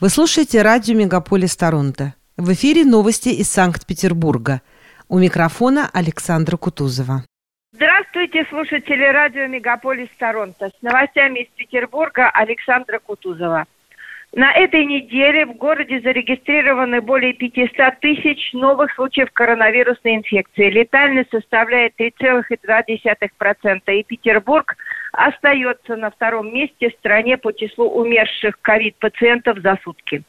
Вы слушаете радио «Мегаполис Торонто». В эфире новости из Санкт-Петербурга. У микрофона Александра Кутузова. Здравствуйте, слушатели радио «Мегаполис Торонто». С новостями из Петербурга Александра Кутузова. На этой неделе в городе зарегистрированы более 500 тысяч новых случаев коронавирусной инфекции. Летальность составляет 3,2%, и Петербург остается на втором месте в стране по числу умерших ковид-пациентов за сутки.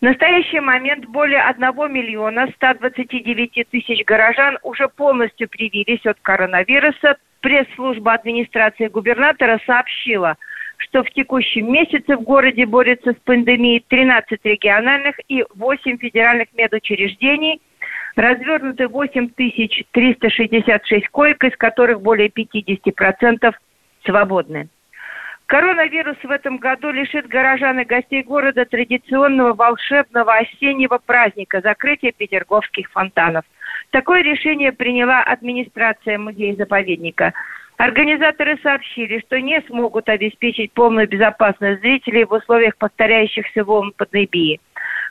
В настоящий момент более 1 миллиона 129 тысяч горожан уже полностью привились от коронавируса. Пресс-служба администрации губернатора сообщила – что в текущем месяце в городе борется с пандемией 13 региональных и 8 федеральных медучреждений. Развернуты 8366 коек, из которых более 50% свободны. Коронавирус в этом году лишит горожан и гостей города традиционного волшебного осеннего праздника – закрытия петерговских фонтанов. Такое решение приняла администрация музея-заповедника – Организаторы сообщили, что не смогут обеспечить полную безопасность зрителей в условиях повторяющихся волн пандемии.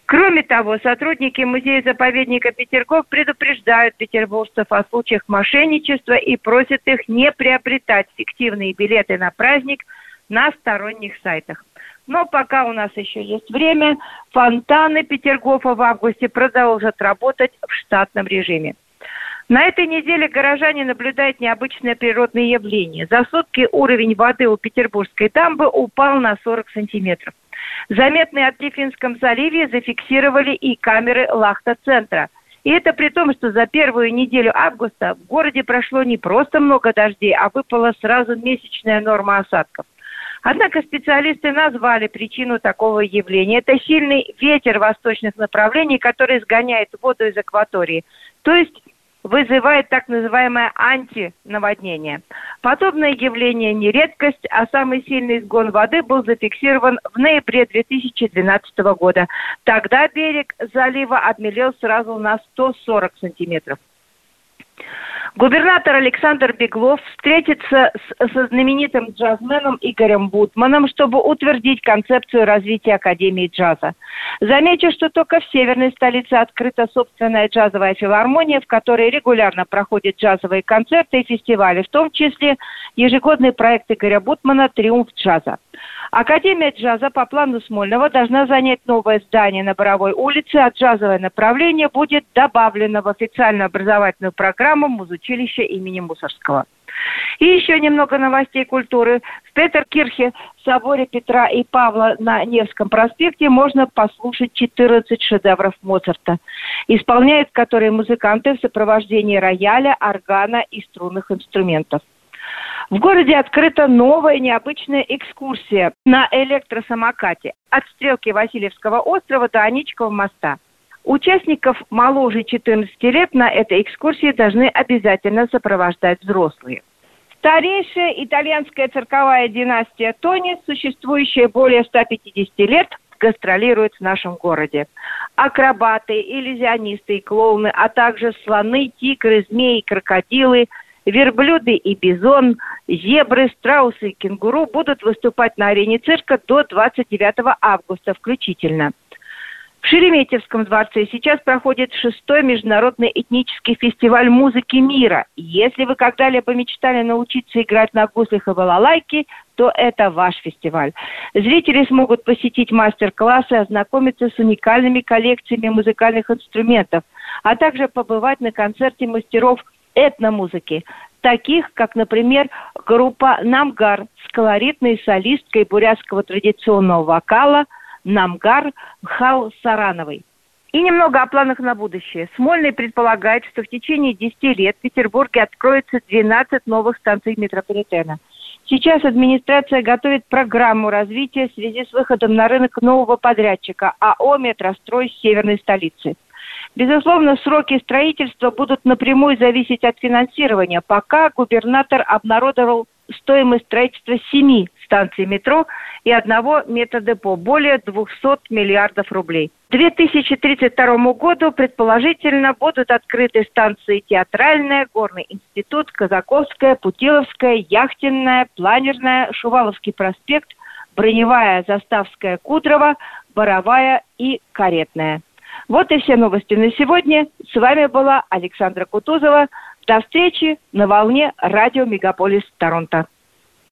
Кроме того, сотрудники музея-заповедника Петергоф предупреждают петербуржцев о случаях мошенничества и просят их не приобретать фиктивные билеты на праздник на сторонних сайтах. Но пока у нас еще есть время, фонтаны Петергофа в августе продолжат работать в штатном режиме. На этой неделе горожане наблюдают необычное природное явление. За сутки уровень воды у Петербургской дамбы упал на 40 сантиметров. Заметный отлив в Финском заливе зафиксировали и камеры Лахта-центра. И это при том, что за первую неделю августа в городе прошло не просто много дождей, а выпала сразу месячная норма осадков. Однако специалисты назвали причину такого явления. Это сильный ветер восточных направлений, который сгоняет воду из акватории. То есть вызывает так называемое антинаводнение. Подобное явление не редкость, а самый сильный сгон воды был зафиксирован в ноябре 2012 года. Тогда берег залива обмелел сразу на 140 сантиметров. Губернатор Александр Беглов встретится с, со знаменитым джазменом Игорем Бутманом, чтобы утвердить концепцию развития Академии джаза. Замечу, что только в северной столице открыта собственная джазовая филармония, в которой регулярно проходят джазовые концерты и фестивали, в том числе ежегодный проект Игоря Бутмана «Триумф джаза». Академия джаза по плану Смольного должна занять новое здание на Боровой улице, а джазовое направление будет добавлено в официальную образовательную программу музучилища имени Мусорского. И еще немного новостей культуры. В Петеркирхе, в соборе Петра и Павла на Невском проспекте можно послушать 14 шедевров Моцарта, исполняют которые музыканты в сопровождении рояля, органа и струнных инструментов. В городе открыта новая необычная экскурсия на электросамокате от стрелки Васильевского острова до Аничкова моста. Участников моложе 14 лет на этой экскурсии должны обязательно сопровождать взрослые. Старейшая итальянская цирковая династия Тони, существующая более 150 лет, гастролирует в нашем городе. Акробаты, иллюзионисты и клоуны, а также слоны, тигры, змеи, крокодилы – верблюды и бизон, зебры, страусы и кенгуру будут выступать на арене цирка до 29 августа включительно. В Шереметьевском дворце сейчас проходит шестой международный этнический фестиваль музыки мира. Если вы когда-либо мечтали научиться играть на гуслях и балалайке, то это ваш фестиваль. Зрители смогут посетить мастер-классы, ознакомиться с уникальными коллекциями музыкальных инструментов, а также побывать на концерте мастеров этномузыки, таких как, например, группа «Намгар» с колоритной солисткой бурятского традиционного вокала «Намгар» Мхал Сарановой. И немного о планах на будущее. Смольный предполагает, что в течение 10 лет в Петербурге откроется 12 новых станций метрополитена. Сейчас администрация готовит программу развития в связи с выходом на рынок нового подрядчика АО «Метрострой» северной столицы – Безусловно, сроки строительства будут напрямую зависеть от финансирования. Пока губернатор обнародовал стоимость строительства семи станций метро и одного методепо, более 200 миллиардов рублей. К 2032 году, предположительно, будут открыты станции Театральная, Горный институт, Казаковская, Путиловская, Яхтенная, Планерная, Шуваловский проспект, Броневая, Заставская, Кудрово, боровая и каретная. Вот и все новости на сегодня. С вами была Александра Кутузова. До встречи на волне радио «Мегаполис Торонто».